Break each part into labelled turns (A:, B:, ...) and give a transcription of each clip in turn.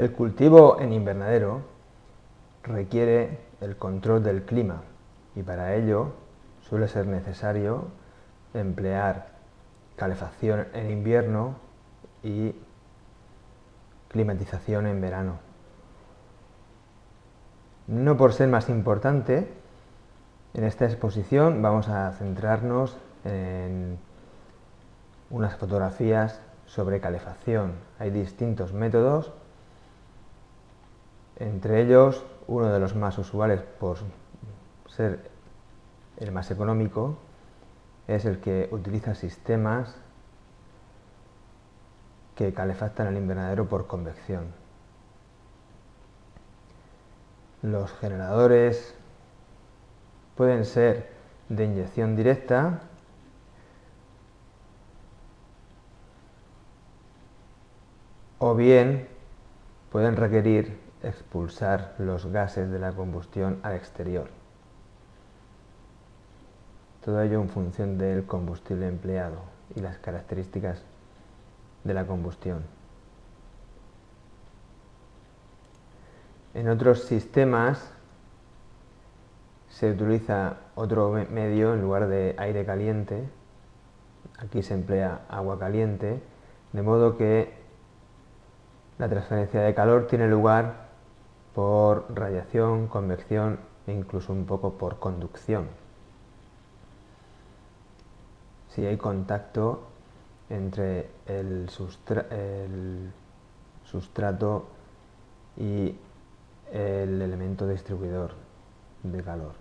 A: El cultivo en invernadero requiere el control del clima y para ello suele ser necesario emplear calefacción en invierno y climatización en verano. No por ser más importante, en esta exposición vamos a centrarnos en unas fotografías sobre calefacción. Hay distintos métodos entre ellos, uno de los más usuales por ser el más económico es el que utiliza sistemas que calefactan el invernadero por convección. Los generadores pueden ser de inyección directa o bien pueden requerir expulsar los gases de la combustión al exterior. Todo ello en función del combustible empleado y las características de la combustión. En otros sistemas se utiliza otro medio en lugar de aire caliente. Aquí se emplea agua caliente, de modo que la transferencia de calor tiene lugar por radiación, convección e incluso un poco por conducción. Si hay contacto entre el, sustrato y el elemento distribuidor de calor.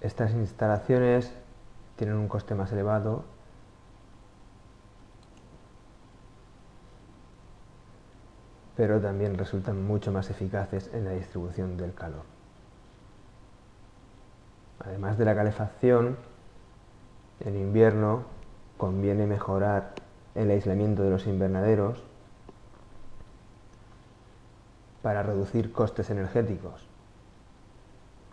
A: Estas instalaciones tienen un coste más elevado pero también resultan mucho más eficaces en la distribución del calor. Además de la calefacción, en invierno conviene mejorar el aislamiento de los invernaderos para reducir costes energéticos,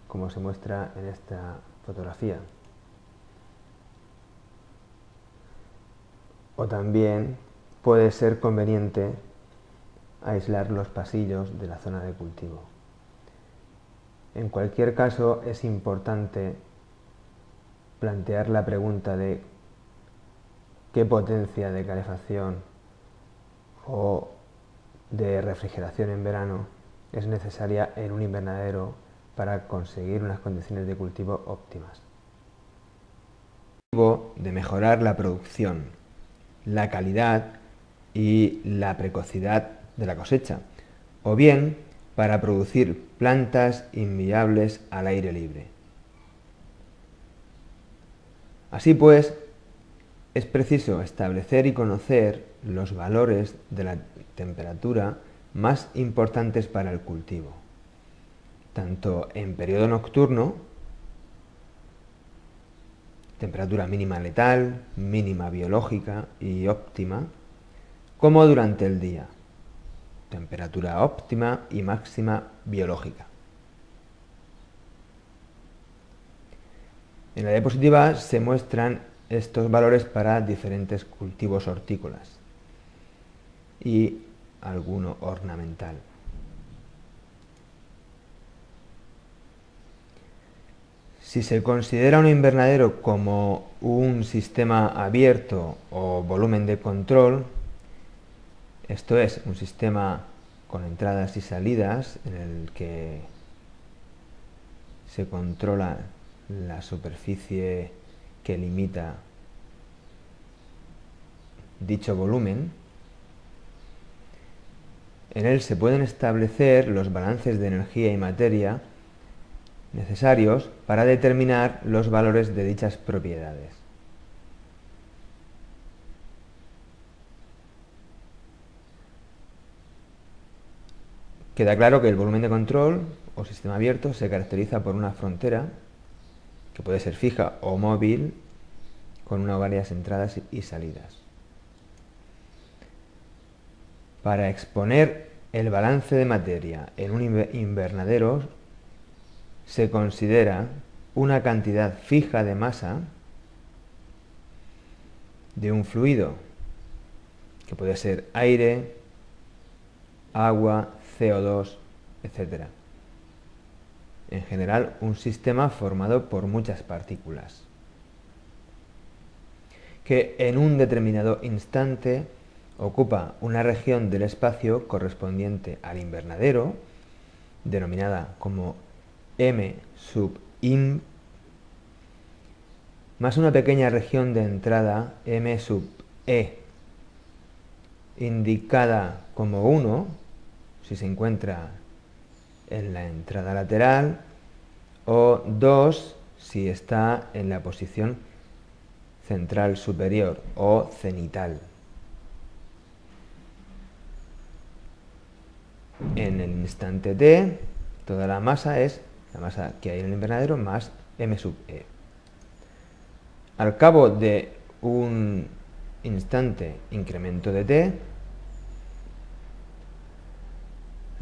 A: como se muestra en esta fotografía. O también puede ser conveniente aislar los pasillos de la zona de cultivo. En cualquier caso, es importante plantear la pregunta de qué potencia de calefacción o de refrigeración en verano es necesaria en un invernadero para conseguir unas condiciones de cultivo óptimas. De mejorar la producción, la calidad y la precocidad de la cosecha, o bien para producir plantas inviables al aire libre. Así pues, es preciso establecer y conocer los valores de la temperatura más importantes para el cultivo, tanto en periodo nocturno, temperatura mínima letal, mínima biológica y óptima, como durante el día, temperatura óptima y máxima biológica. En la diapositiva se muestran estos valores para diferentes cultivos hortícolas y alguno ornamental. Si se considera un invernadero como un sistema abierto o volumen de control, esto es un sistema con entradas y salidas en el que se controla la superficie que limita dicho volumen. En él se pueden establecer los balances de energía y materia necesarios para determinar los valores de dichas propiedades. Queda claro que el volumen de control o sistema abierto se caracteriza por una frontera puede ser fija o móvil con una o varias entradas y salidas. Para exponer el balance de materia en un invernadero se considera una cantidad fija de masa de un fluido, que puede ser aire, agua, CO2, etc. En general, un sistema formado por muchas partículas, que en un determinado instante ocupa una región del espacio correspondiente al invernadero, denominada como M sub in, más una pequeña región de entrada M sub E, indicada como 1, si se encuentra en la entrada lateral, o 2 si está en la posición central superior o cenital. En el instante t, toda la masa es la masa que hay en el invernadero más m sub e. Al cabo de un instante incremento de t,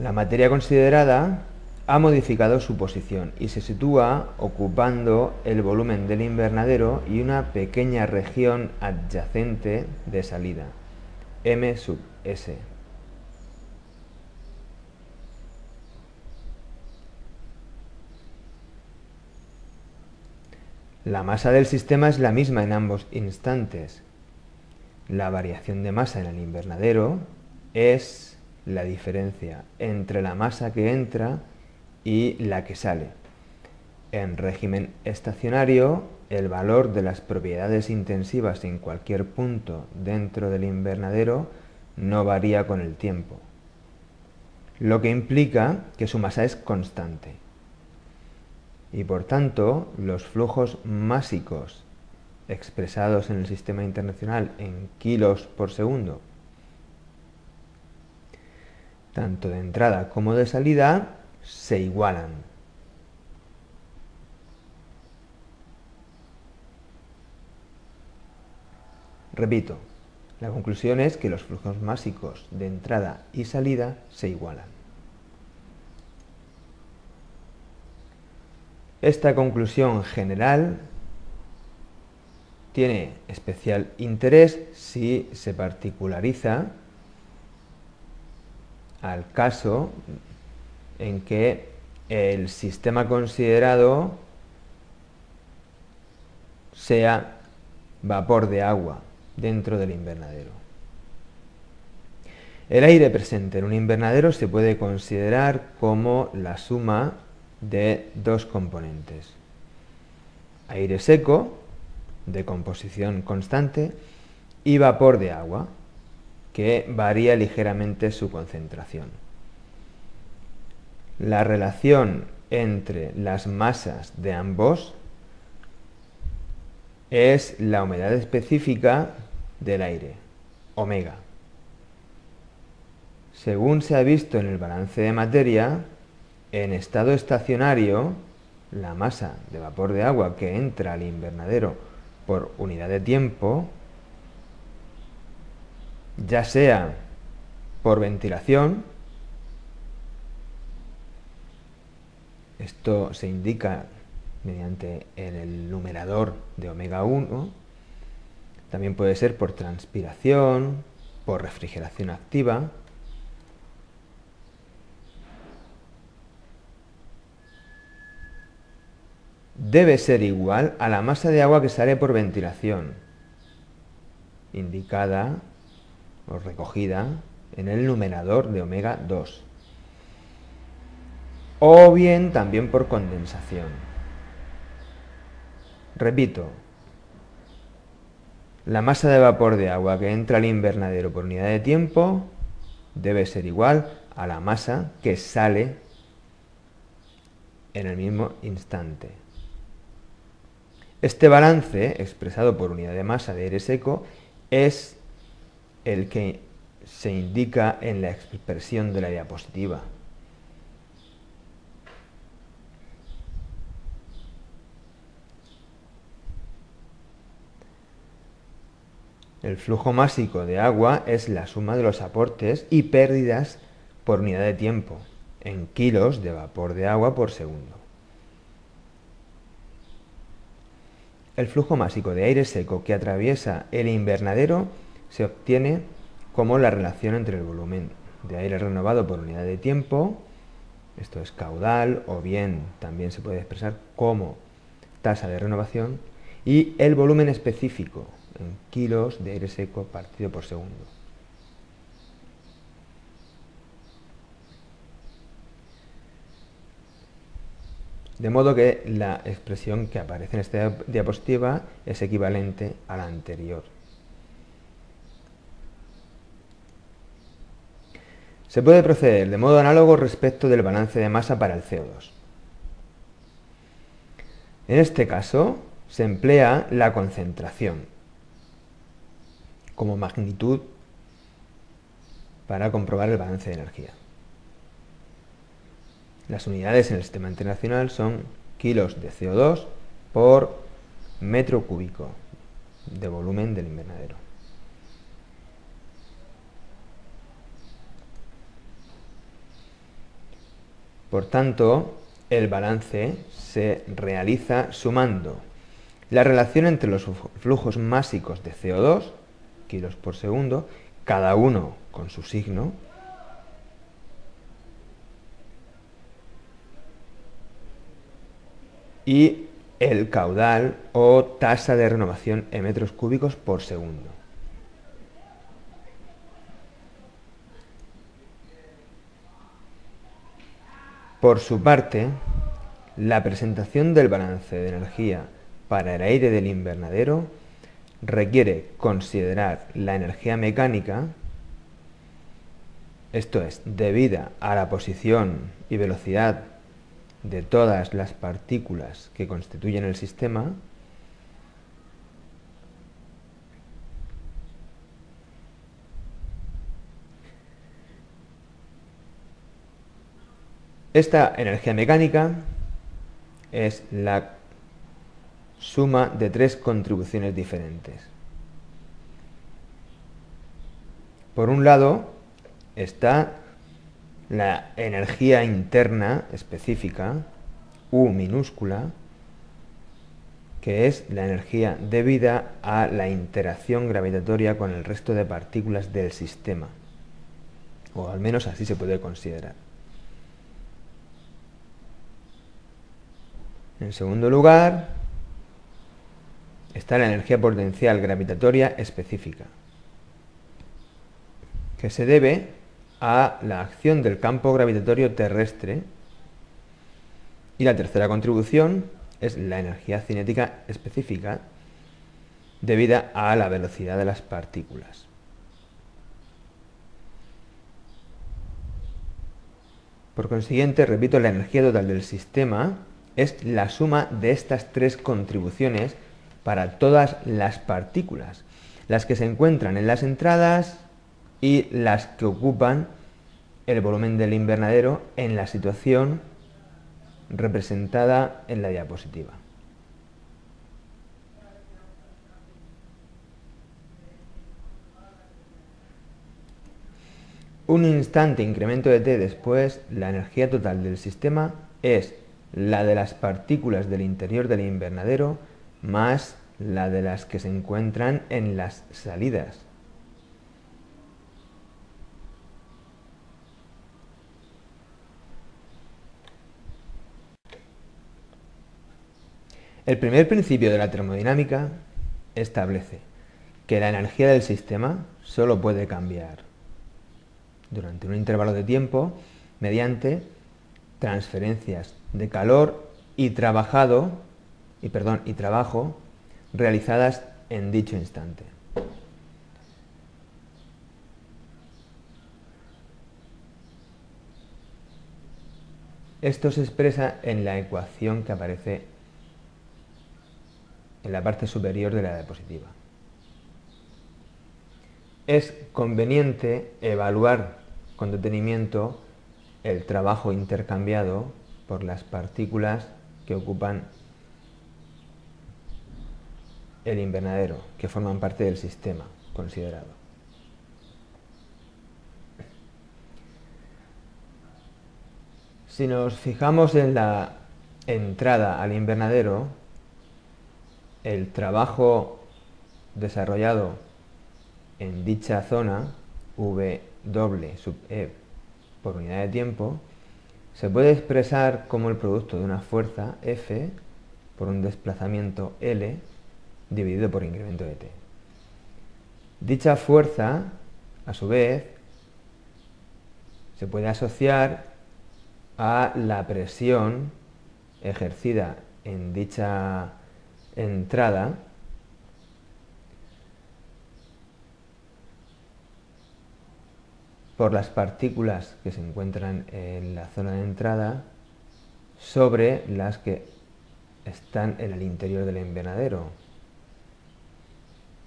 A: la materia considerada ha modificado su posición y se sitúa ocupando el volumen del invernadero y una pequeña región adyacente de salida, m sub s. La masa del sistema es la misma en ambos instantes. La variación de masa en el invernadero es la diferencia entre la masa que entra y la que sale. En régimen estacionario, el valor de las propiedades intensivas en cualquier punto dentro del invernadero no varía con el tiempo, lo que implica que su masa es constante y por tanto los flujos másicos expresados en el sistema internacional en kilos por segundo, tanto de entrada como de salida, se igualan. Repito, la conclusión es que los flujos másicos de entrada y salida se igualan. Esta conclusión general tiene especial interés si se particulariza al caso en que el sistema considerado sea vapor de agua dentro del invernadero. El aire presente en un invernadero se puede considerar como la suma de dos componentes. Aire seco, de composición constante, y vapor de agua, que varía ligeramente su concentración. La relación entre las masas de ambos es la humedad específica del aire, omega. Según se ha visto en el balance de materia, en estado estacionario, la masa de vapor de agua que entra al invernadero por unidad de tiempo, ya sea por ventilación, esto se indica mediante el numerador de omega 1, también puede ser por transpiración, por refrigeración activa, debe ser igual a la masa de agua que sale por ventilación, indicada o recogida en el numerador de omega 2, o bien también por condensación. Repito, la masa de vapor de agua que entra al invernadero por unidad de tiempo debe ser igual a la masa que sale en el mismo instante. Este balance, expresado por unidad de masa de aire seco, es el que se indica en la expresión de la diapositiva. El flujo másico de agua es la suma de los aportes y pérdidas por unidad de tiempo, en kilos de vapor de agua por segundo. El flujo másico de aire seco que atraviesa el invernadero se obtiene como la relación entre el volumen de aire renovado por unidad de tiempo, esto es caudal, o bien también se puede expresar como tasa de renovación, y el volumen específico en kilos de aire seco partido por segundo. De modo que la expresión que aparece en esta diapositiva es equivalente a la anterior. Se puede proceder de modo análogo respecto del balance de masa para el CO2. En este caso, se emplea la concentración como magnitud para comprobar el balance de energía. Las unidades en el sistema internacional son kilos de CO2 por metro cúbico de volumen del invernadero. Por tanto, el balance se realiza sumando la relación entre los flujos másicos de CO2, kilos por segundo, cada uno con su signo, y el caudal o tasa de renovación en metros cúbicos por segundo. Por su parte, la presentación del balance de energía para el aire del invernadero requiere considerar la energía mecánica, esto es, debida a la posición y velocidad de todas las partículas que constituyen el sistema, Esta energía mecánica es la suma de tres contribuciones diferentes. Por un lado está la energía interna específica, U minúscula, que es la energía debida a la interacción gravitatoria con el resto de partículas del sistema, o al menos así se puede considerar. En segundo lugar, está la energía potencial gravitatoria específica, que se debe a la acción del campo gravitatorio terrestre. Y la tercera contribución es la energía cinética específica debida a la velocidad de las partículas. Por consiguiente, repito, la energía total del sistema es la suma de estas tres contribuciones para todas las partículas, las que se encuentran en las entradas y las que ocupan el volumen del invernadero en la situación representada en la diapositiva. Un instante incremento de t después, la energía total del sistema es la de las partículas del interior del invernadero más la de las que se encuentran en las salidas. El primer principio de la termodinámica establece que la energía del sistema solo puede cambiar durante un intervalo de tiempo mediante transferencias de calor y trabajado y perdón y trabajo realizadas en dicho instante. Esto se expresa en la ecuación que aparece en la parte superior de la diapositiva. Es conveniente evaluar con detenimiento el trabajo intercambiado por las partículas que ocupan el invernadero, que forman parte del sistema, considerado. Si nos fijamos en la entrada al invernadero, el trabajo desarrollado en dicha zona, V sub E por unidad de tiempo, se puede expresar como el producto de una fuerza F por un desplazamiento L dividido por incremento de T. Dicha fuerza, a su vez, se puede asociar a la presión ejercida en dicha entrada por las partículas que se encuentran en la zona de entrada sobre las que están en el interior del invernadero.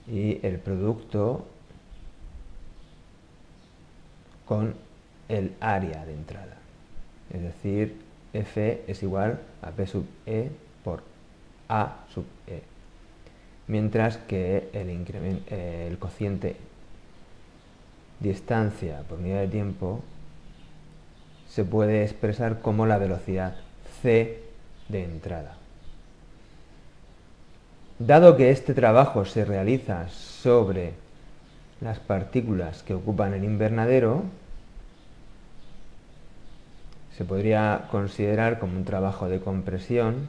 A: Y el producto con el área de entrada. Es decir, F es igual a P sub E por A sub E. Mientras que el, el cociente distancia por unidad de tiempo se puede expresar como la velocidad c de entrada. Dado que este trabajo se realiza sobre las partículas que ocupan el invernadero, se podría considerar como un trabajo de compresión,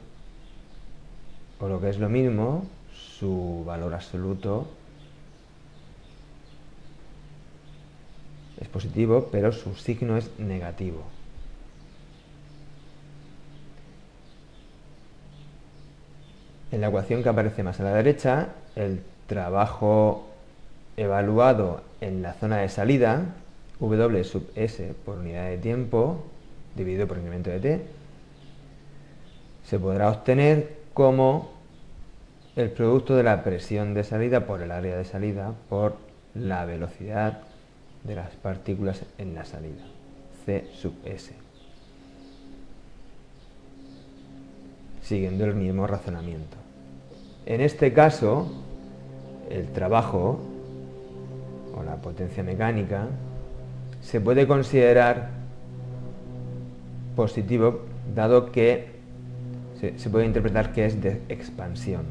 A: o lo que es lo mismo, su valor absoluto es positivo, pero su signo es negativo. En la ecuación que aparece más a la derecha, el trabajo evaluado en la zona de salida, W sub S por unidad de tiempo, dividido por incremento de T, se podrá obtener como el producto de la presión de salida por el área de salida por la velocidad de las partículas en la salida, C sub S. Siguiendo el mismo razonamiento. En este caso, el trabajo o la potencia mecánica se puede considerar positivo dado que se, puede interpretar que es de expansión,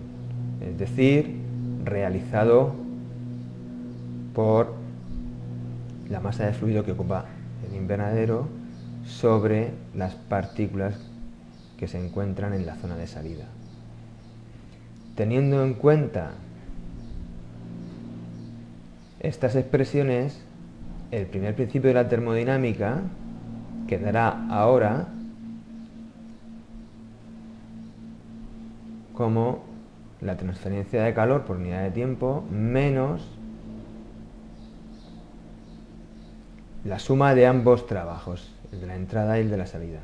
A: es decir, realizado por la masa de fluido que ocupa el invernadero sobre las partículas que se encuentran en la zona de salida. Teniendo en cuenta estas expresiones, el primer principio de la termodinámica quedará ahora como la transferencia de calor por unidad de tiempo menos la suma de ambos trabajos, el de la entrada y el de la salida.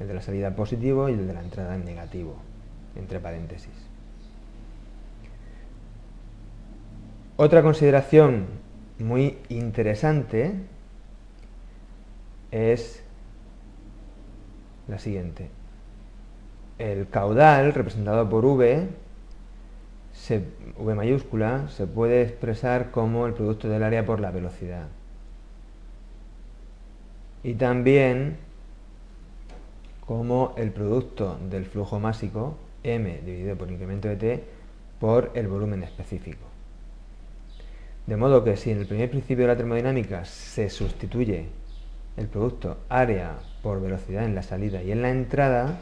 A: El de la salida positivo y el de la entrada en negativo, entre paréntesis. Otra consideración muy interesante es la siguiente. El caudal, representado por V, V mayúscula, se puede expresar como el producto del área por la velocidad y también como el producto del flujo másico m dividido por incremento de t por el volumen específico. De modo que si en el primer principio de la termodinámica se sustituye el producto área por velocidad en la salida y en la entrada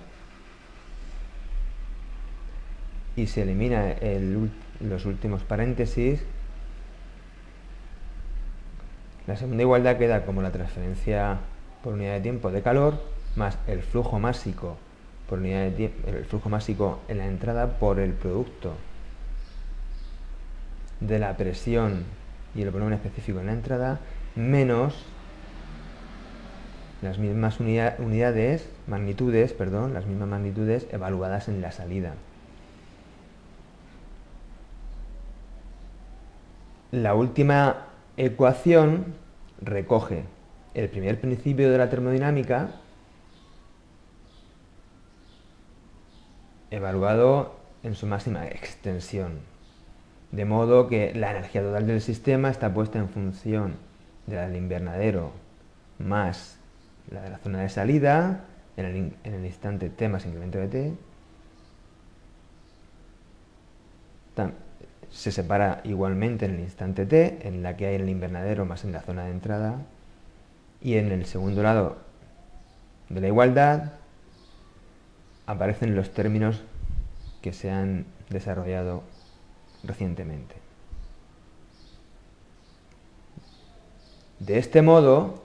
A: y se elimina los últimos paréntesis, la segunda igualdad queda como la transferencia por unidad de tiempo de calor más el flujo másico por unidad de tiempo, el flujo másico en la entrada por el producto de la presión y el volumen específico en la entrada menos las mismas unidades, magnitudes, perdón, las mismas magnitudes evaluadas en la salida. La última ecuación recoge el primer principio de la termodinámica evaluado en su máxima extensión. De modo que la energía total del sistema está puesta en función de la del invernadero más la de la zona de salida en el, instante t más incremento de t. se separa igualmente en el instante t, en la que hay en el invernadero más en la zona de entrada, y en el segundo lado de la igualdad aparecen los términos que se han desarrollado recientemente. De este modo,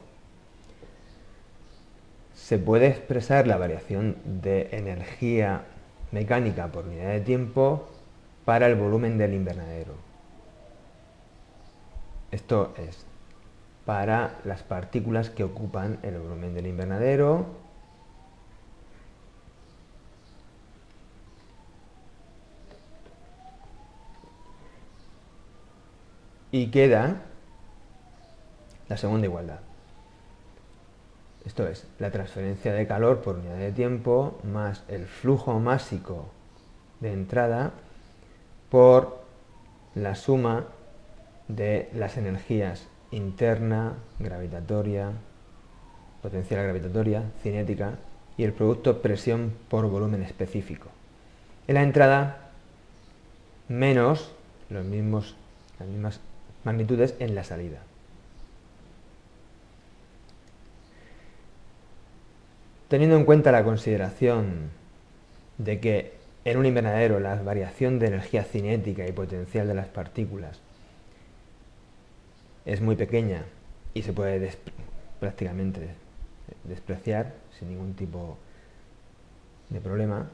A: se puede expresar la variación de energía mecánica por unidad de tiempo para el volumen del invernadero. Esto es, para las partículas que ocupan el volumen del invernadero, y queda la segunda igualdad. Esto es, la transferencia de calor por unidad de tiempo más el flujo másico de entrada por la suma de las energías interna, gravitatoria, potencial gravitatoria, cinética y el producto presión por volumen específico. En la entrada menos los mismos, las mismas magnitudes en la salida. Teniendo en cuenta la consideración de que en un invernadero la variación de energía cinética y potencial de las partículas es muy pequeña y se puede prácticamente despreciar sin ningún tipo de problema,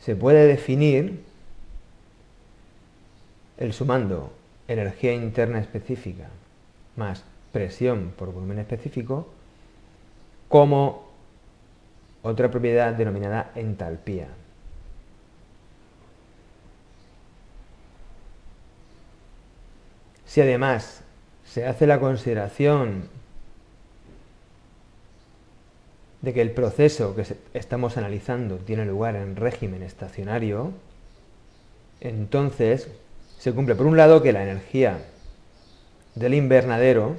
A: se puede definir el sumando energía interna específica más presión por volumen específico como otra propiedad denominada entalpía. Si además se hace la consideración de que el proceso que estamos analizando tiene lugar en régimen estacionario, entonces se cumple por un lado que la energía del invernadero,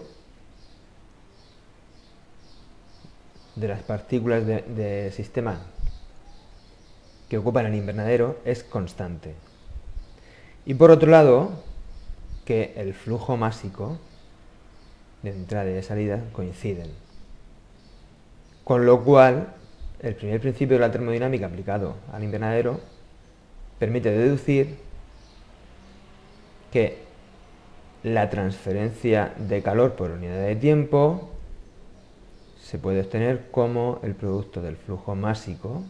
A: de las partículas de, sistema que ocupan el invernadero, es constante. Y por otro lado, que el flujo másico de entrada y de salida coinciden. Con lo cual, el primer principio de la termodinámica aplicado al invernadero permite deducir que la transferencia de calor por unidad de tiempo se puede obtener como el producto del flujo másico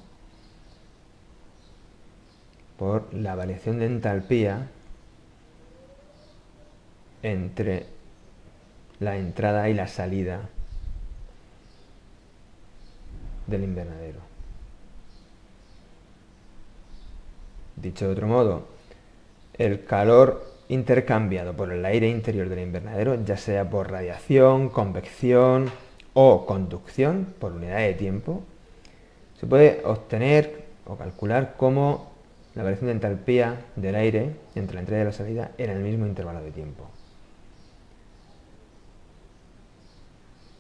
A: por la variación de entalpía entre la entrada y la salida del invernadero. Dicho de otro modo, el calor intercambiado por el aire interior del invernadero, ya sea por radiación, convección o conducción por unidad de tiempo, se puede obtener o calcular como la variación de entalpía del aire entre la entrada y la salida en el mismo intervalo de tiempo.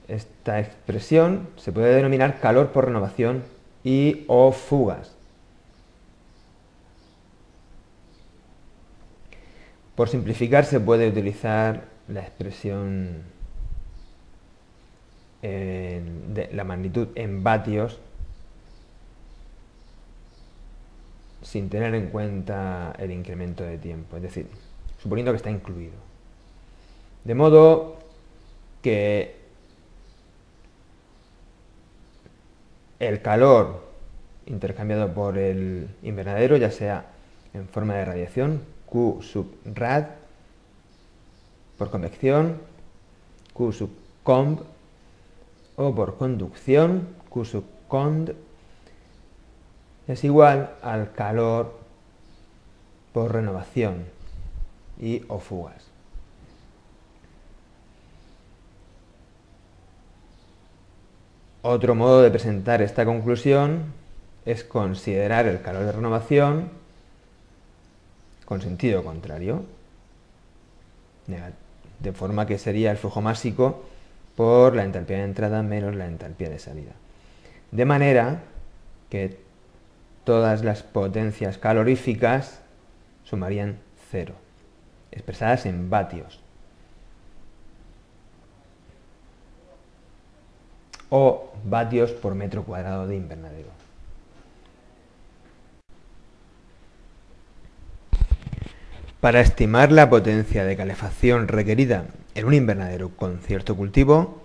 A: Esta expresión se puede denominar calor por renovación y o fugas. Por simplificar se puede utilizar la expresión de la magnitud en vatios sin tener en cuenta el incremento de tiempo, es decir, suponiendo que está incluido. De modo que el calor intercambiado por el invernadero, ya sea en forma de radiación, Q sub rad, por convección, Q sub o por conducción, Q sub cond, es igual al calor por renovación y o fugas. Otro modo de presentar esta conclusión es considerar el calor de renovación con sentido contrario. De forma que sería el flujo másico por la entalpía de entrada menos la entalpía de salida. De manera que todas las potencias caloríficas sumarían cero, expresadas en vatios. O vatios por metro cuadrado de invernadero. Para estimar la potencia de calefacción requerida en un invernadero con cierto cultivo,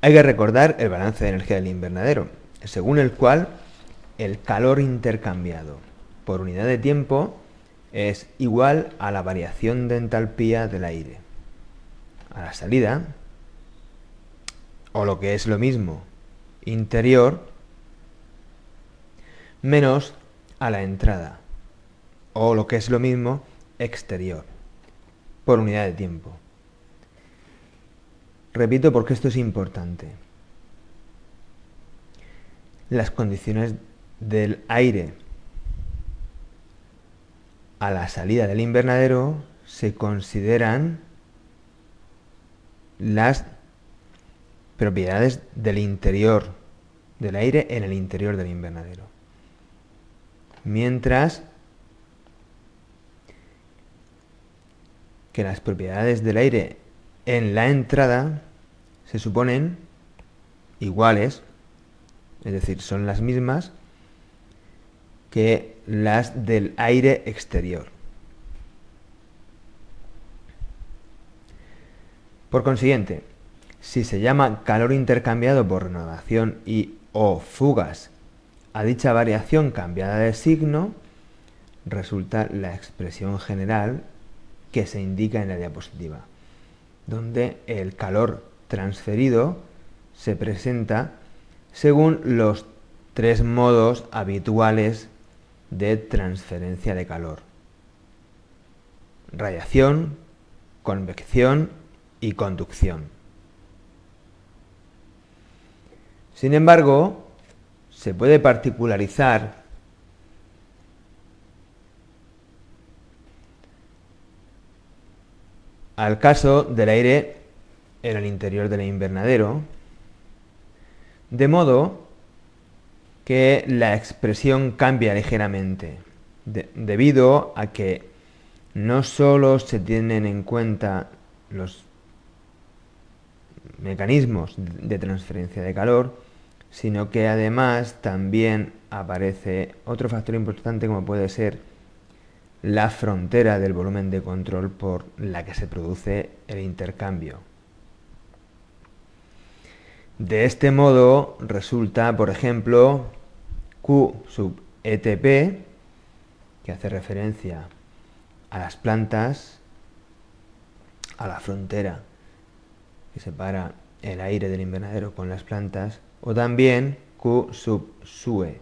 A: hay que recordar el balance de energía del invernadero, según el cual el calor intercambiado por unidad de tiempo es igual a la variación de entalpía del aire. A la salida, o lo que es lo mismo, interior, menos a la entrada, o lo que es lo mismo, exterior, por unidad de tiempo. Repito porque esto es importante. Las condiciones del aire a la salida del invernadero se consideran las propiedades del interior del aire en el interior del invernadero. Mientras que las propiedades del aire en la entrada se suponen iguales, es decir, son las mismas que las del aire exterior. Por consiguiente, si se llama calor intercambiado por renovación y o fugas a dicha variación cambiada de signo, resulta la expresión general que se indica en la diapositiva, donde el calor transferido se presenta según los tres modos habituales de transferencia de calor. Radiación, convección y conducción. Sin embargo, se puede particularizar al caso del aire en el interior del invernadero, de modo que la expresión cambia ligeramente, debido a que no solo se tienen en cuenta los mecanismos de transferencia de calor, sino que además también aparece otro factor importante como puede ser la frontera del volumen de control por la que se produce el intercambio. De este modo resulta, por ejemplo, Q sub ETP, que hace referencia a las plantas, a la frontera que separa el aire del invernadero con las plantas, o también Q sub SUE,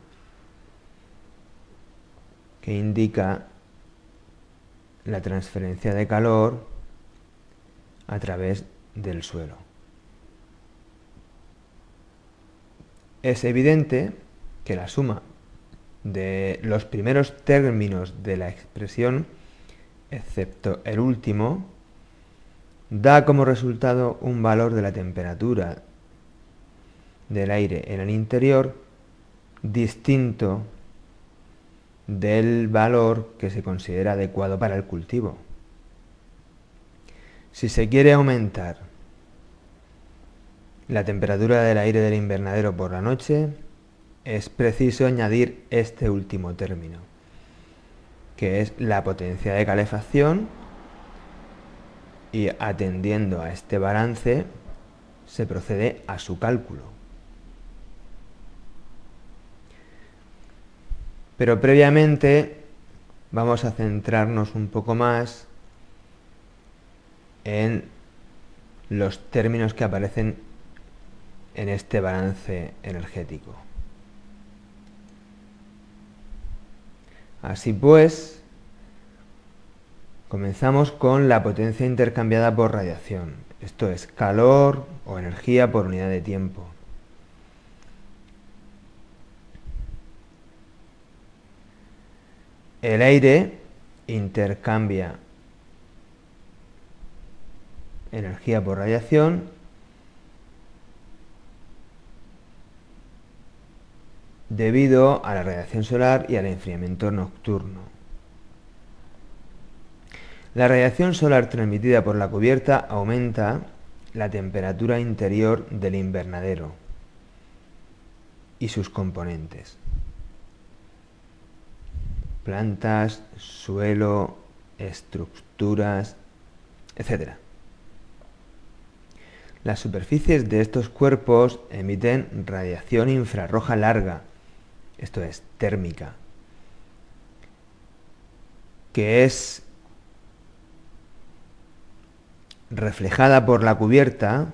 A: que indica la transferencia de calor a través del suelo. Es evidente que la suma de los primeros términos de la expresión, excepto el último, da como resultado un valor de la temperatura del aire en el interior distinto del valor que se considera adecuado para el cultivo. Si se quiere aumentar la temperatura del aire del invernadero por la noche, es preciso añadir este último término, que es la potencia de calefacción y atendiendo a este balance se procede a su cálculo. Pero previamente vamos a centrarnos un poco más en los términos que aparecen en este balance energético. Así pues, comenzamos con la potencia intercambiada por radiación, esto es calor o energía por unidad de tiempo. El aire intercambia energía por radiación debido a la radiación solar y al enfriamiento nocturno. La radiación solar transmitida por la cubierta aumenta la temperatura interior del invernadero y sus componentes. Plantas, suelo, estructuras, etc. Las superficies de estos cuerpos emiten radiación infrarroja larga, esto es térmica, que es reflejada por la cubierta,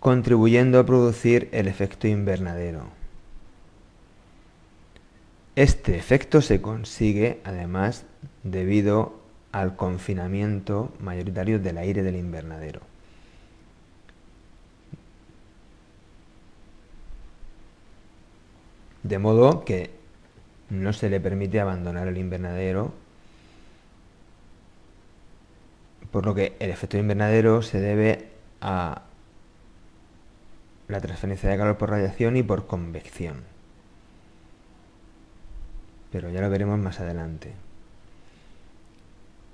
A: contribuyendo a producir el efecto invernadero. Este efecto se consigue además debido al confinamiento mayoritario del aire del invernadero. De modo que no se le permite abandonar el invernadero, por lo que el efecto invernadero se debe a la transferencia de calor por radiación y por convección. Pero ya lo veremos más adelante.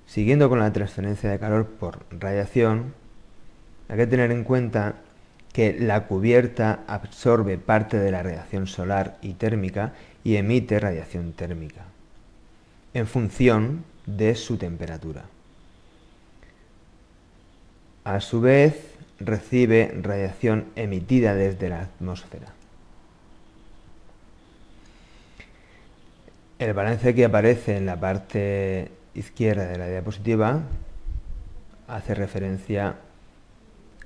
A: Siguiendo con la transferencia de calor por radiación, hay que tener en cuenta que la cubierta absorbe parte de la radiación solar y térmica y emite radiación térmica, en función de su temperatura. A su vez, recibe radiación emitida desde la atmósfera. El balance que aparece en la parte izquierda de la diapositiva hace referencia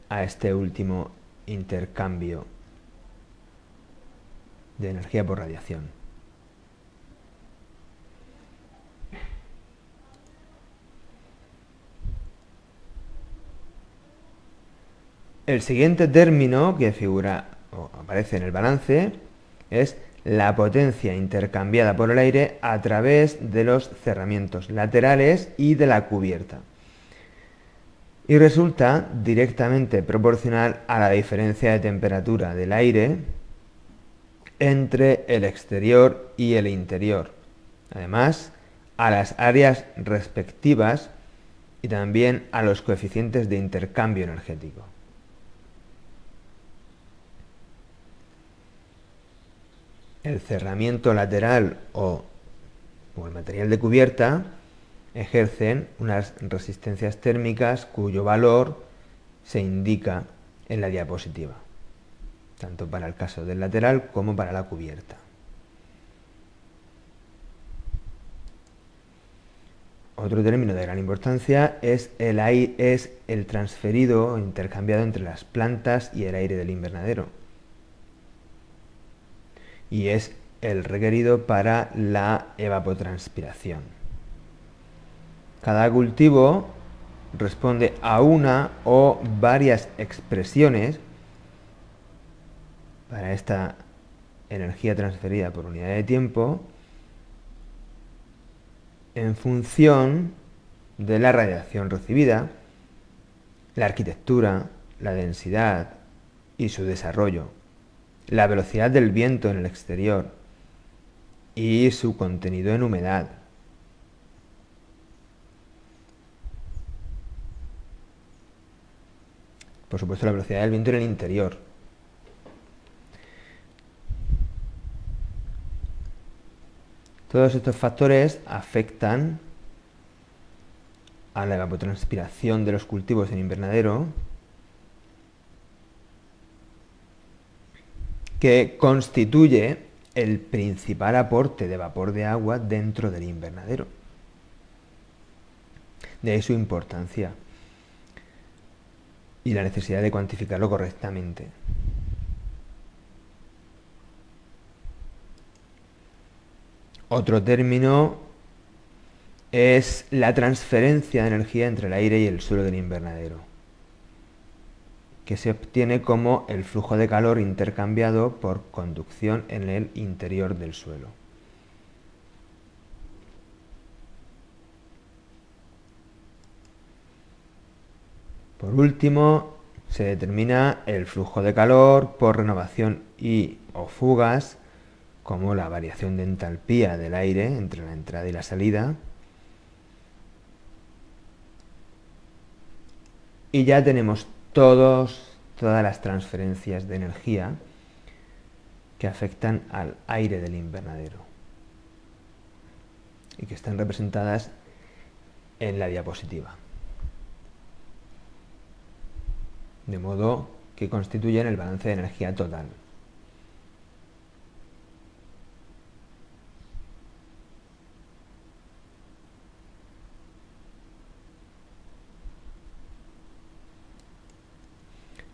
A: a este último intercambio de energía por radiación. El siguiente término que figura o aparece en el balance es la potencia intercambiada por el aire a través de los cerramientos laterales y de la cubierta. Y resulta directamente proporcional a la diferencia de temperatura del aire entre el exterior y el interior. Además, a las áreas respectivas y también a los coeficientes de intercambio energético. El cerramiento lateral o, el material de cubierta ejercen unas resistencias térmicas cuyo valor se indica en la diapositiva, tanto para el caso del lateral como para la cubierta. Otro término de gran importancia es el, es el transferido o intercambiado entre las plantas y el aire del invernadero y es el requerido para la evapotranspiración. Cada cultivo responde a una o varias expresiones para esta energía transferida por unidad de tiempo en función de la radiación recibida, la arquitectura, la densidad y su desarrollo la velocidad del viento en el exterior y su contenido en humedad. Por supuesto, la velocidad del viento en el interior. Todos estos factores afectan a la evapotranspiración de los cultivos en invernadero que constituye el principal aporte de vapor de agua dentro del invernadero. De ahí su importancia y la necesidad de cuantificarlo correctamente. Otro término es la transferencia de energía entre el aire y el suelo del invernadero que se obtiene como el flujo de calor intercambiado por conducción en el interior del suelo. Por último, se determina el flujo de calor por renovación y o fugas, como la variación de entalpía del aire entre la entrada y la salida. Y ya tenemos todos, todas las transferencias de energía que afectan al aire del invernadero y que están representadas en la diapositiva. De modo que constituyen el balance de energía total.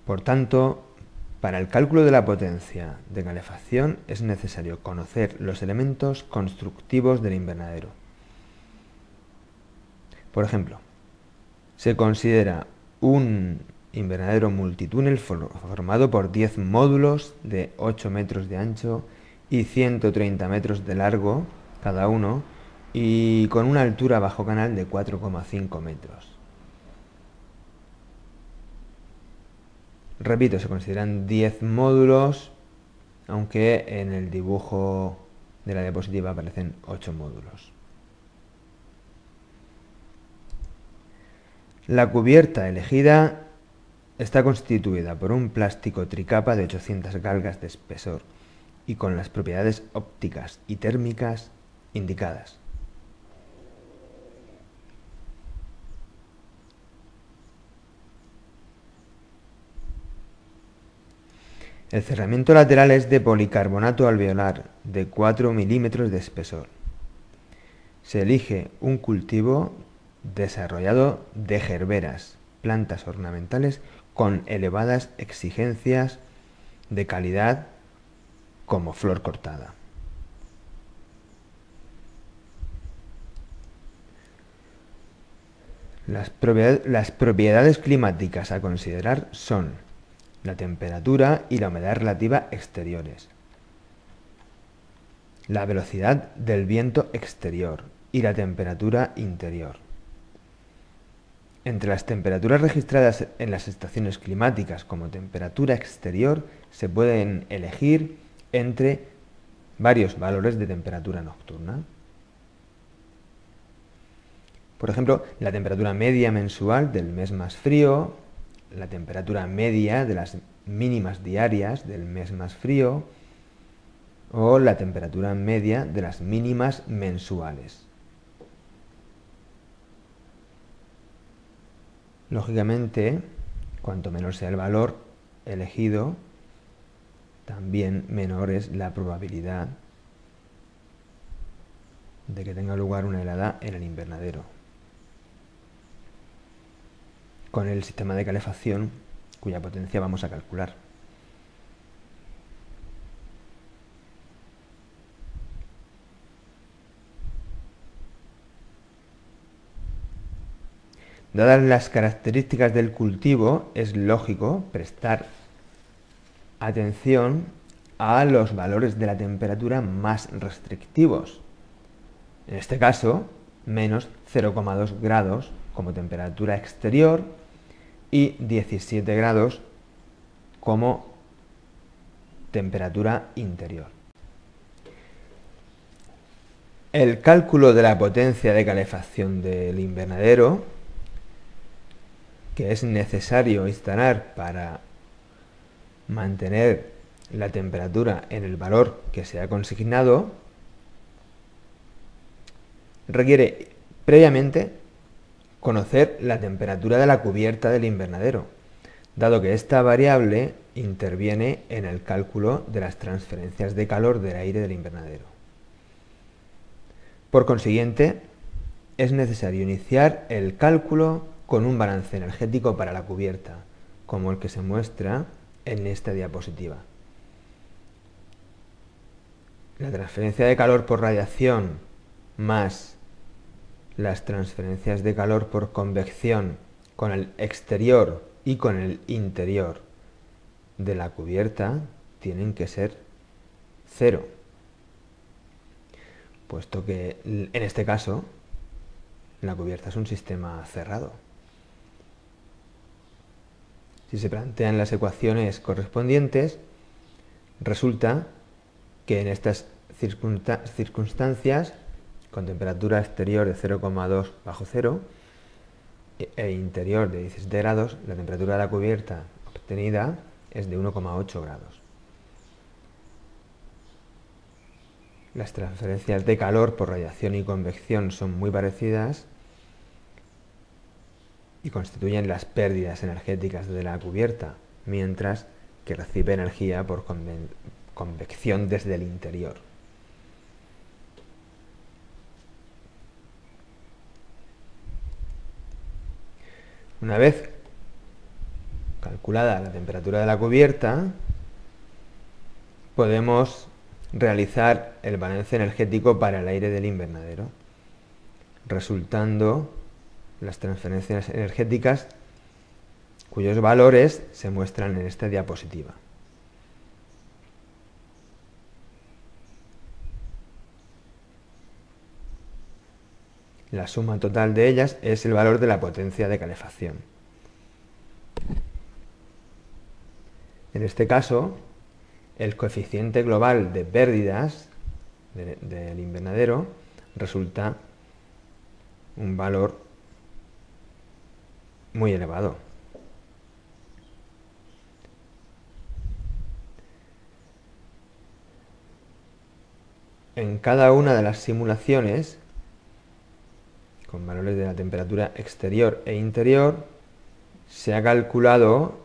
A: Por tanto, para el cálculo de la potencia de calefacción es necesario conocer los elementos constructivos del invernadero. Por ejemplo, se considera un invernadero multitúnel formado por 10 módulos de 8 metros de ancho y 130 metros de largo cada uno y con una altura bajo canal de 4,5 metros. Repito, se consideran 10 módulos, aunque en el dibujo de la diapositiva aparecen 8 módulos. La cubierta elegida está constituida por un plástico tricapa de 800 galgas de espesor y con las propiedades ópticas y térmicas indicadas. El cerramiento lateral es de policarbonato alveolar de 4 milímetros de espesor. Se elige un cultivo desarrollado de gerberas, plantas ornamentales con elevadas exigencias de calidad como flor cortada. Las propiedades, las propiedades climáticas a considerar son la temperatura y la humedad relativa exteriores, la velocidad del viento exterior y la temperatura interior. Entre las temperaturas registradas en las estaciones climáticas como temperatura exterior se pueden elegir entre varios valores de temperatura nocturna. Por ejemplo, la temperatura media mensual del mes más frío, la temperatura media de las mínimas diarias del mes más frío o la temperatura media de las mínimas mensuales. Lógicamente, cuanto menor sea el valor elegido, también menor es la probabilidad de que tenga lugar una helada en el invernadero con el sistema de calefacción cuya potencia vamos a calcular. Dadas las características del cultivo, es lógico prestar atención a los valores de la temperatura más restrictivos. En este caso, menos 0,2 grados como temperatura exterior y 17 grados como temperatura interior. El cálculo de la potencia de calefacción del invernadero que es necesario instalar para mantener la temperatura en el valor que se ha consignado requiere previamente conocer la temperatura de la cubierta del invernadero, dado que esta variable interviene en el cálculo de las transferencias de calor del aire del invernadero. Por consiguiente, es necesario iniciar el cálculo con un balance energético para la cubierta, como el que se muestra en esta diapositiva. La transferencia de calor por radiación más las transferencias de calor por convección con el exterior y con el interior de la cubierta tienen que ser cero, puesto que en este caso la cubierta es un sistema cerrado. Si se plantean las ecuaciones correspondientes, resulta que en estas circunstancias, con temperatura exterior de 0,2 bajo cero e, e interior de 17 grados, la temperatura de la cubierta obtenida es de 1,8 grados. Las transferencias de calor por radiación y convección son muy parecidas y constituyen las pérdidas energéticas de la cubierta, mientras que recibe energía por convección desde el interior. Una vez calculada la temperatura de la cubierta, podemos realizar el balance energético para el aire del invernadero, resultando las transferencias energéticas cuyos valores se muestran en esta diapositiva. La suma total de ellas es el valor de la potencia de calefacción. En este caso, el coeficiente global de pérdidas del invernadero resulta un valor muy elevado. En cada una de las simulaciones, con valores de la temperatura exterior e interior, se ha calculado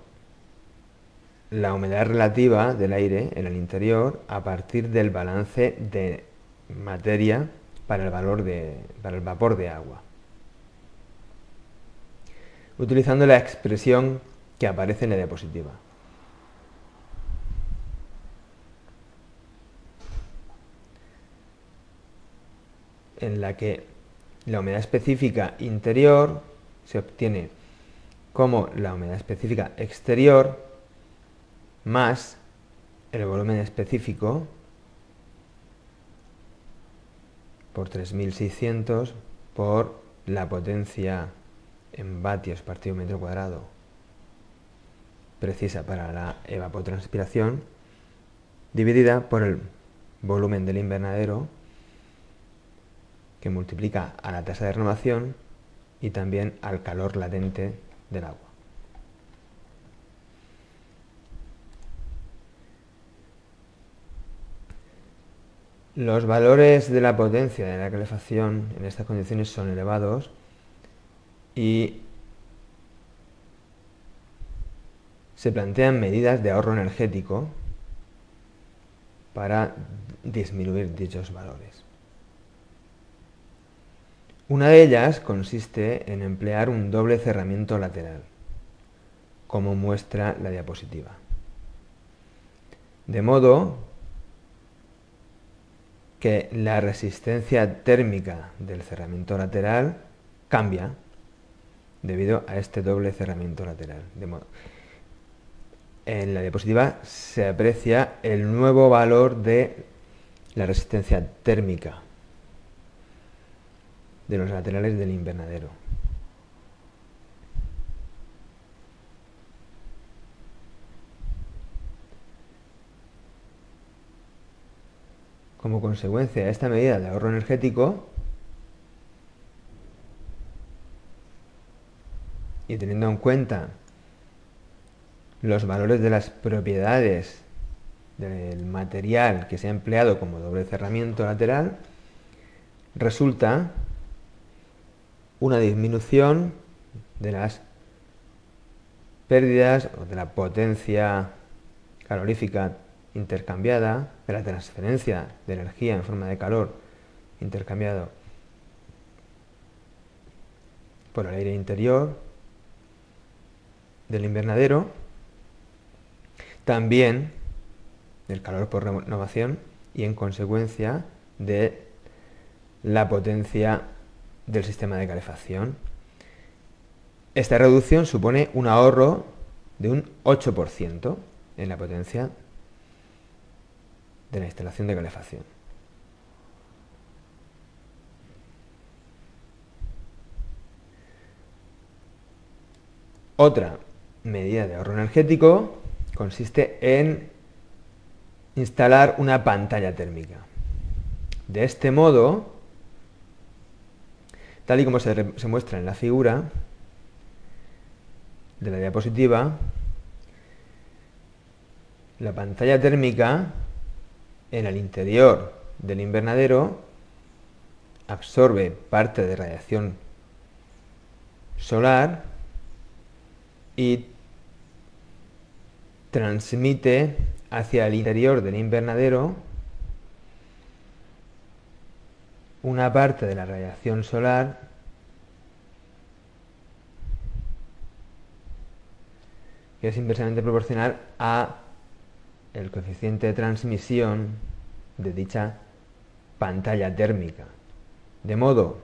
A: la humedad relativa del aire en el interior a partir del balance de materia para el, valor de, para el vapor de agua utilizando la expresión que aparece en la diapositiva. en la que la humedad específica interior se obtiene como la humedad específica exterior más el volumen específico por 3600 por la potencia en vatios partido metro cuadrado precisa para la evapotranspiración dividida por el volumen del invernadero que multiplica a la tasa de renovación y también al calor latente del agua. Los valores de la potencia de la calefacción en estas condiciones son elevados y se plantean medidas de ahorro energético para disminuir dichos valores. Una de ellas consiste en emplear un doble cerramiento lateral, como muestra la diapositiva. De modo que la resistencia térmica del cerramiento lateral cambia debido a este doble cerramiento lateral. en la diapositiva se aprecia el nuevo valor de la resistencia térmica de los laterales del invernadero. Como consecuencia de esta medida de ahorro energético, y teniendo en cuenta los valores de las propiedades del material que se ha empleado como doble cerramiento lateral, resulta una disminución de las pérdidas o de la potencia calorífica intercambiada, de la transferencia de energía en forma de calor intercambiado por el aire interior del invernadero, también del calor por renovación y en consecuencia de la potencia del sistema de calefacción. Esta reducción supone un ahorro de un 8% en la potencia de la instalación de calefacción. Otra medida de ahorro energético consiste en instalar una pantalla térmica. De este modo, tal y como se, muestra en la figura de la diapositiva, la pantalla térmica en el interior del invernadero absorbe parte de radiación solar y transmite hacia el interior del invernadero una parte de la radiación solar que es inversamente proporcional a el coeficiente de transmisión de dicha pantalla térmica. De modo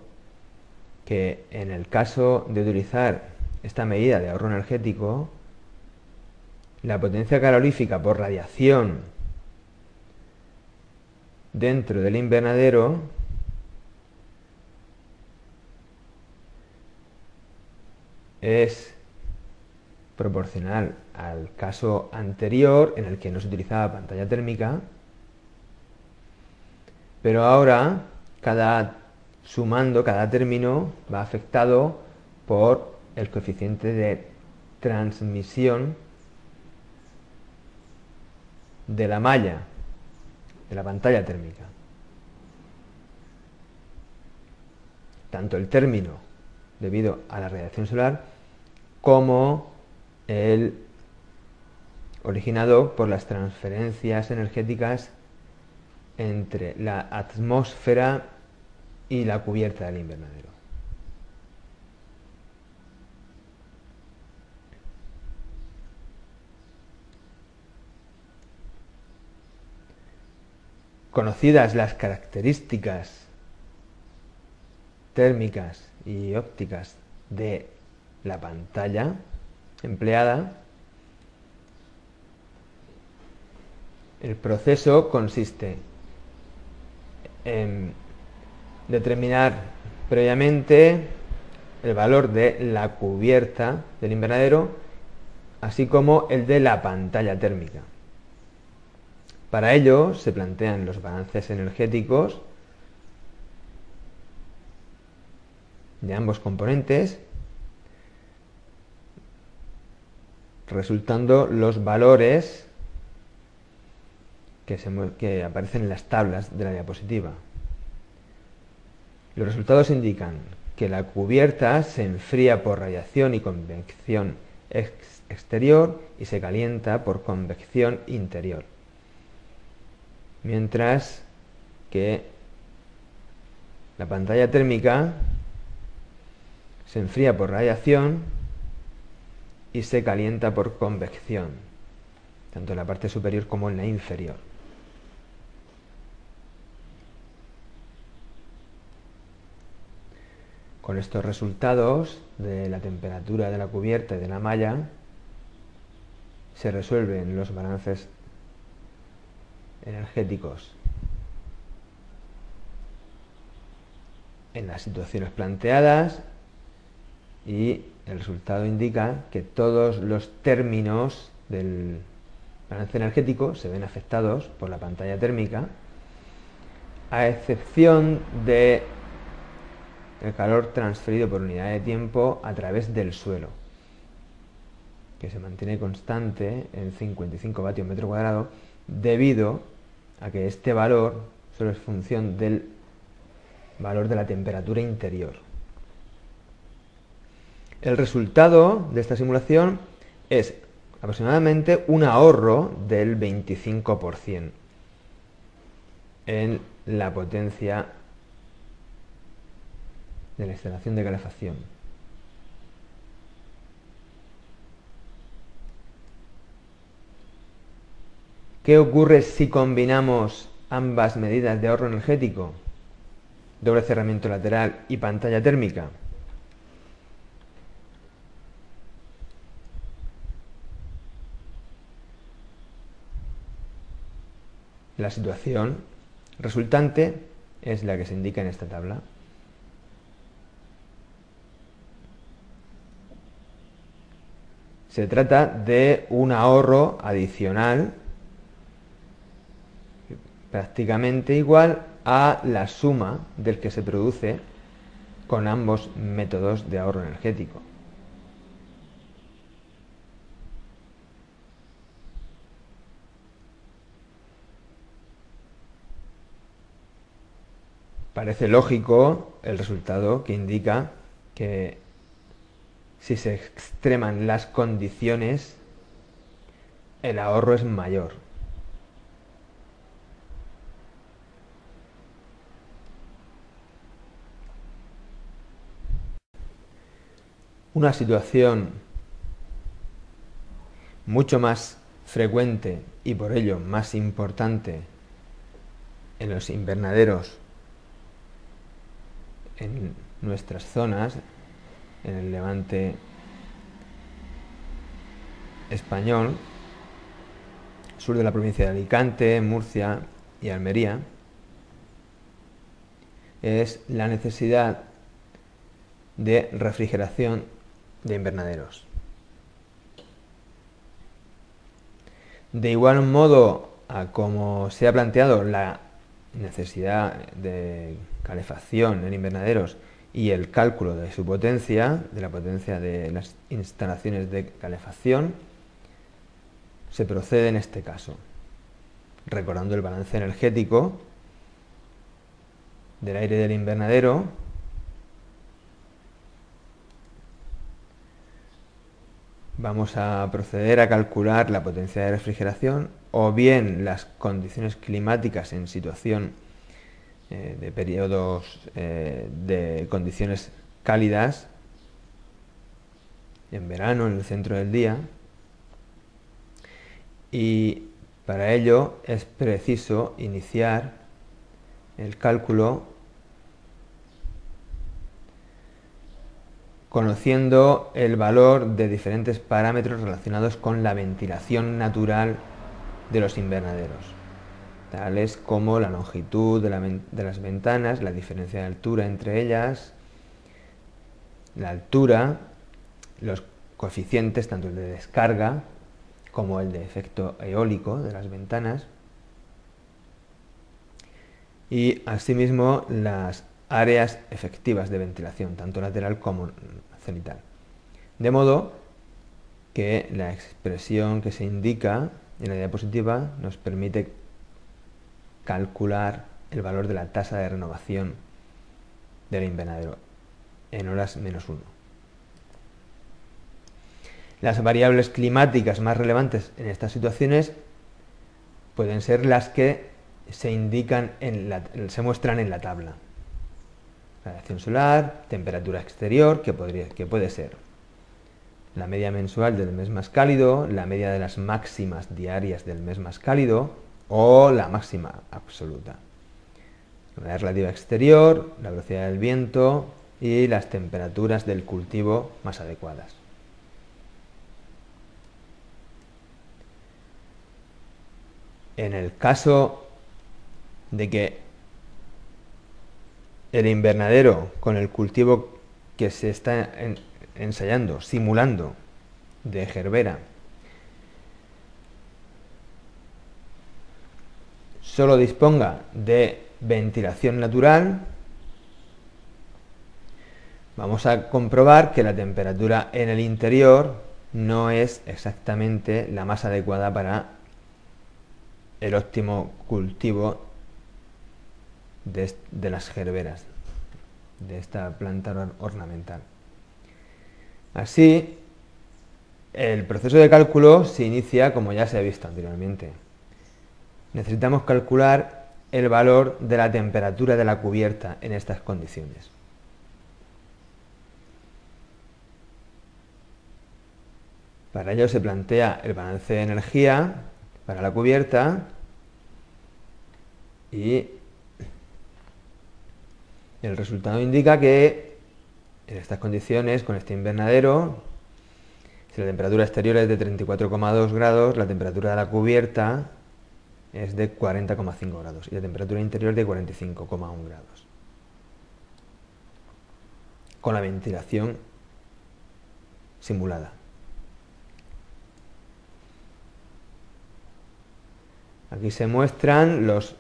A: que en el caso de utilizar esta medida de ahorro energético, la potencia calorífica por radiación dentro del invernadero es proporcional al caso anterior en el que no se utilizaba pantalla térmica, pero ahora cada sumando, cada término va afectado por el coeficiente de transmisión de la malla, de la pantalla térmica. Tanto el término debido a la radiación solar como el originado por las transferencias energéticas entre la atmósfera y la cubierta del invernadero. Conocidas las características térmicas y ópticas de la pantalla empleada, el proceso consiste en determinar previamente el valor de la cubierta del invernadero, así como el de la pantalla térmica. Para ello se plantean los balances energéticos de ambos componentes, resultando los valores que, aparecen en las tablas de la diapositiva. Los resultados indican que la cubierta se enfría por radiación y convección exterior y se calienta por convección interior mientras que la pantalla térmica se enfría por radiación y se calienta por convección, tanto en la parte superior como en la inferior. Con estos resultados de la temperatura de la cubierta y de la malla, se resuelven los balances energéticos en las situaciones planteadas y el resultado indica que todos los términos del balance energético se ven afectados por la pantalla térmica a excepción de el calor transferido por unidad de tiempo a través del suelo que se mantiene constante en 55 vatios metro cuadrado debido a que este valor solo es función del valor de la temperatura interior. El resultado de esta simulación es aproximadamente un ahorro del 25% en la potencia de la instalación de calefacción. ¿Qué ocurre si combinamos ambas medidas de ahorro energético? Doble cerramiento lateral y pantalla térmica. La situación resultante es la que se indica en esta tabla. Se trata de un ahorro adicional prácticamente igual a la suma del que se produce con ambos métodos de ahorro energético. Parece lógico el resultado que indica que si se extreman las condiciones, el ahorro es mayor. Una situación mucho más frecuente y por ello más importante en los invernaderos en nuestras zonas, en el levante español, sur de la provincia de Alicante, Murcia y Almería, es la necesidad de refrigeración de invernaderos. De igual modo a como se ha planteado la necesidad de calefacción en invernaderos y el cálculo de su potencia, de la potencia de las instalaciones de calefacción, se procede en este caso, recordando el balance energético del aire del invernadero vamos a proceder a calcular la potencia de refrigeración o bien las condiciones climáticas en situación eh, de periodos eh, de condiciones cálidas en verano, en el centro del día. Y para ello es preciso iniciar el cálculo conociendo el valor de diferentes parámetros relacionados con la ventilación natural de los invernaderos, tales como la longitud de, las ventanas, la diferencia de altura entre ellas, la altura, los coeficientes, tanto el de descarga como el de efecto eólico de las ventanas, y asimismo las áreas efectivas de ventilación, tanto lateral como cenital. De modo que la expresión que se indica en la diapositiva nos permite calcular el valor de la tasa de renovación del invernadero en horas menos 1. Las variables climáticas más relevantes en estas situaciones pueden ser las que se indican en se muestran en la tabla radiación solar, temperatura exterior, que, podría, que puede ser la media mensual del mes más cálido, la media de las máximas diarias del mes más cálido o la máxima absoluta. La relativa exterior, la velocidad del viento y las temperaturas del cultivo más adecuadas. En el caso de que el invernadero con el cultivo que se está ensayando, simulando de gerbera, solo disponga de ventilación natural, vamos a comprobar que la temperatura en el interior no es exactamente la más adecuada para el óptimo cultivo de, las gerberas, de esta planta ornamental. Así, el proceso de cálculo se inicia como ya se ha visto anteriormente. Necesitamos calcular el valor de la temperatura de la cubierta en estas condiciones. Para ello se plantea el balance de energía para la cubierta y el resultado indica que en estas condiciones, con este invernadero, si la temperatura exterior es de 34,2 grados, la temperatura de la cubierta es de 40,5 grados y la temperatura interior de 45,1 grados. Con la ventilación simulada. Aquí se muestran los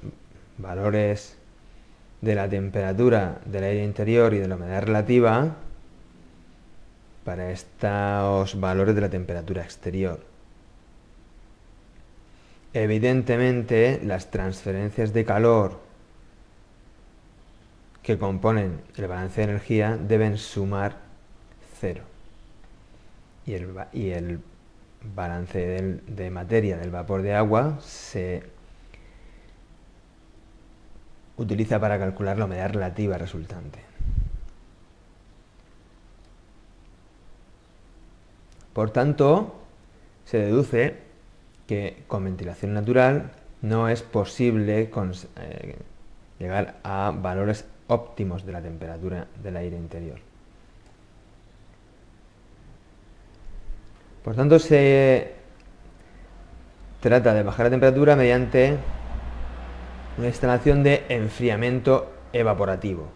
A: valores de la temperatura del aire interior y de la humedad relativa para estos valores de la temperatura exterior. Evidentemente, las transferencias de calor que componen el balance de energía deben sumar cero. Y el, balance de materia del vapor de agua se utiliza para calcular la humedad relativa resultante. Por tanto, se deduce que con ventilación natural no es posible eh, llegar a valores óptimos de la temperatura del aire interior. Por tanto, se trata de bajar la temperatura mediante una instalación de enfriamiento evaporativo,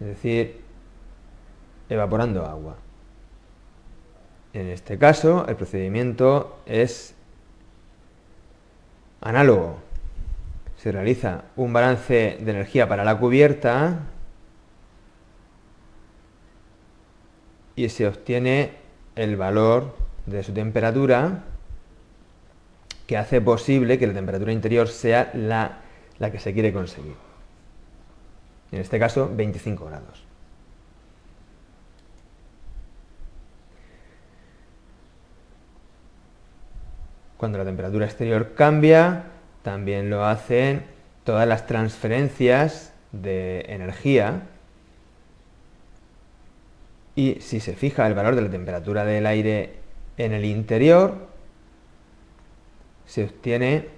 A: es decir, evaporando agua. En este caso, el procedimiento es análogo. Se realiza un balance de energía para la cubierta y se obtiene el valor de su temperatura que hace posible que la temperatura interior sea la, la que se quiere conseguir. En este caso, 25 grados. Cuando la temperatura exterior cambia, también lo hacen todas las transferencias de energía. Y si se fija el valor de la temperatura del aire en el interior, se obtiene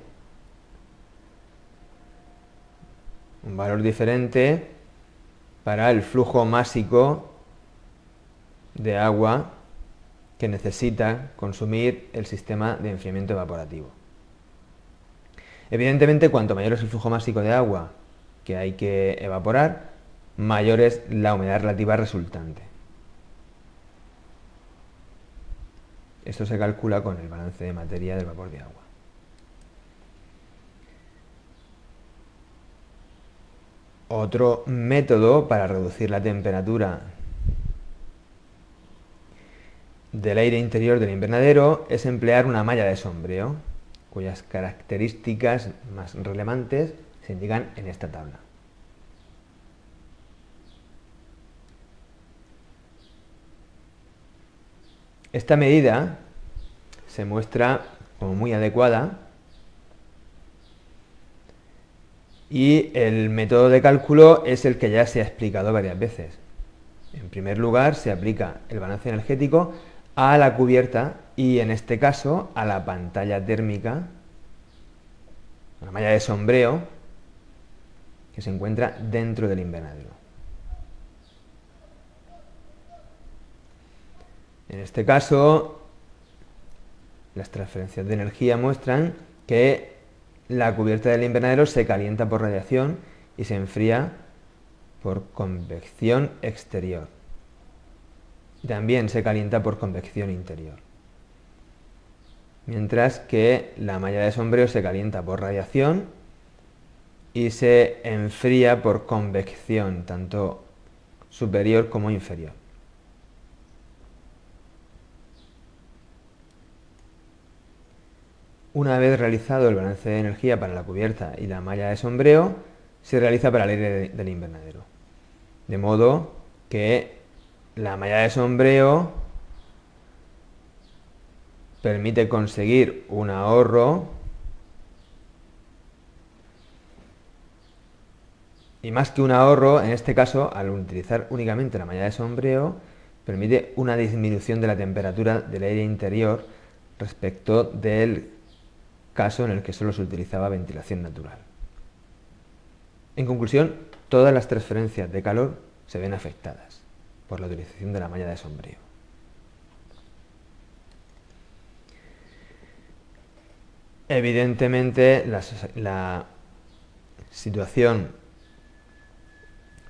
A: un valor diferente para el flujo másico de agua que necesita consumir el sistema de enfriamiento evaporativo. Evidentemente, cuanto mayor es el flujo másico de agua que hay que evaporar, mayor es la humedad relativa resultante. Esto se calcula con el balance de materia del vapor de agua. Otro método para reducir la temperatura del aire interior del invernadero es emplear una malla de sombreo, cuyas características más relevantes se indican en esta tabla. Esta medida se muestra como muy adecuada y el método de cálculo es el que ya se ha explicado varias veces. En primer lugar, se aplica el balance energético a la cubierta y en este caso a la pantalla térmica, a la malla de sombreo que se encuentra dentro del invernadero. En este caso, las transferencias de energía muestran que la cubierta del invernadero se calienta por radiación y se enfría por convección exterior también se calienta por convección interior. Mientras que la malla de sombreo se calienta por radiación y se enfría por convección, tanto superior como inferior. Una vez realizado el balance de energía para la cubierta y la malla de sombreo, se realiza para el aire del invernadero. De modo que la malla de sombreo permite conseguir un ahorro y más que un ahorro, en este caso, al utilizar únicamente la malla de sombreo, permite una disminución de la temperatura del aire interior respecto del caso en el que solo se utilizaba ventilación natural. En conclusión, todas las transferencias de calor se ven afectadas por la utilización de la malla de sombrío. Evidentemente, la, situación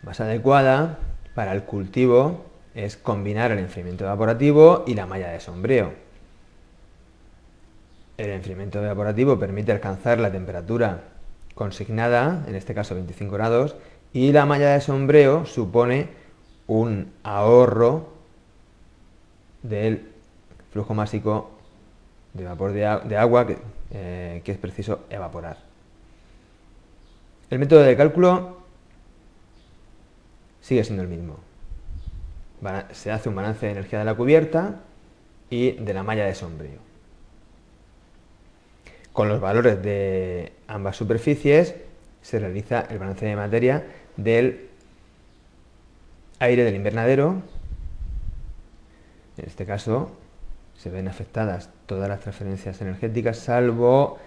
A: más adecuada para el cultivo es combinar el enfriamiento evaporativo y la malla de sombreo. El enfriamiento evaporativo permite alcanzar la temperatura consignada, en este caso 25 grados, y la malla de sombreo supone un ahorro del flujo másico de vapor de, agua eh, que, es preciso evaporar. El método de cálculo sigue siendo el mismo. Se hace un balance de energía de la cubierta y de la malla de sombreo. Con los valores de ambas superficies se realiza el balance de materia del aire del invernadero. En este caso se ven afectadas todas las transferencias energéticas, salvo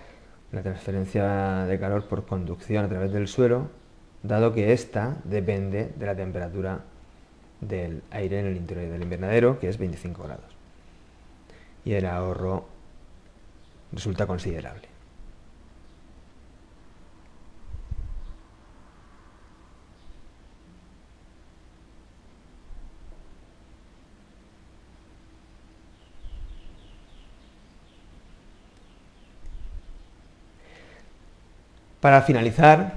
A: la transferencia de calor por conducción a través del suelo, dado que ésta depende de la temperatura del aire en el interior del invernadero, que es 25 grados. Y el ahorro resulta considerable. Para finalizar,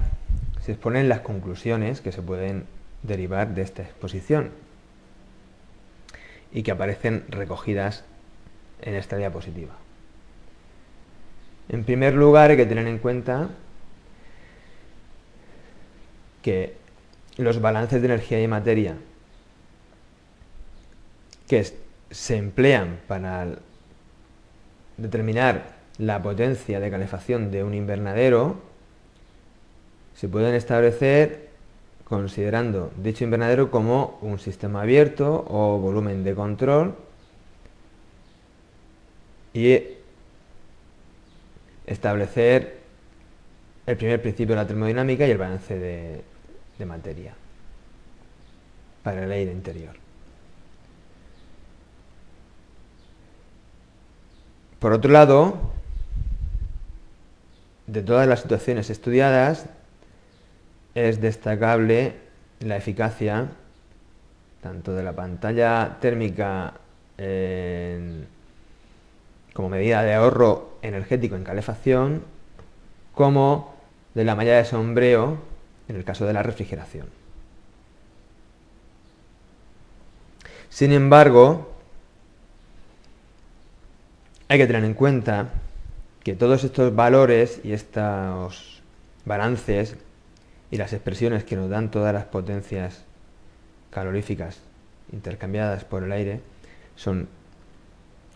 A: se exponen las conclusiones que se pueden derivar de esta exposición y que aparecen recogidas en esta diapositiva. En primer lugar, hay que tener en cuenta que los balances de energía y materia que se emplean para determinar la potencia de calefacción de un invernadero se pueden establecer considerando dicho invernadero como un sistema abierto o volumen de control y establecer el primer principio de la termodinámica y el balance de, materia para el aire interior. Por otro lado, de todas las situaciones estudiadas, es destacable la eficacia tanto de la pantalla térmica como medida de ahorro energético en calefacción, como de la malla de sombreo en el caso de la refrigeración. Sin embargo, hay que tener en cuenta que todos estos valores y estos balances y las expresiones que nos dan todas las potencias caloríficas intercambiadas por el aire son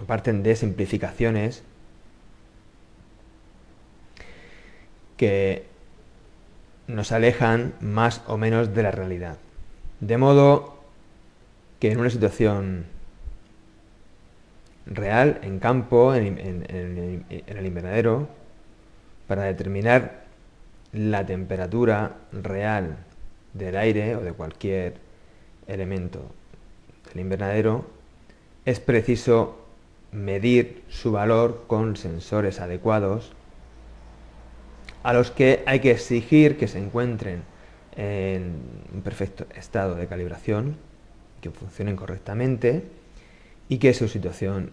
A: parten de simplificaciones que nos alejan más o menos de la realidad. De modo que en una situación real, en campo, en, en el invernadero, para determinar la temperatura real del aire o de cualquier elemento del invernadero, es preciso medir su valor con sensores adecuados a los que hay que exigir que se encuentren en un perfecto estado de calibración, que funcionen correctamente y que su situación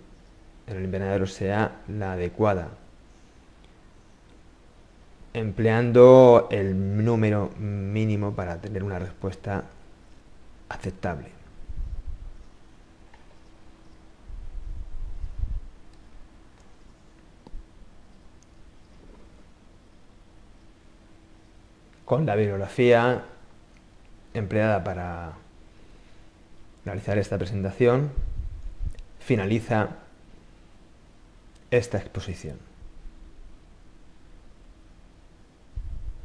A: en el invernadero sea la adecuada empleando el número mínimo para tener una respuesta aceptable. Con la bibliografía empleada para realizar esta presentación, finaliza esta exposición.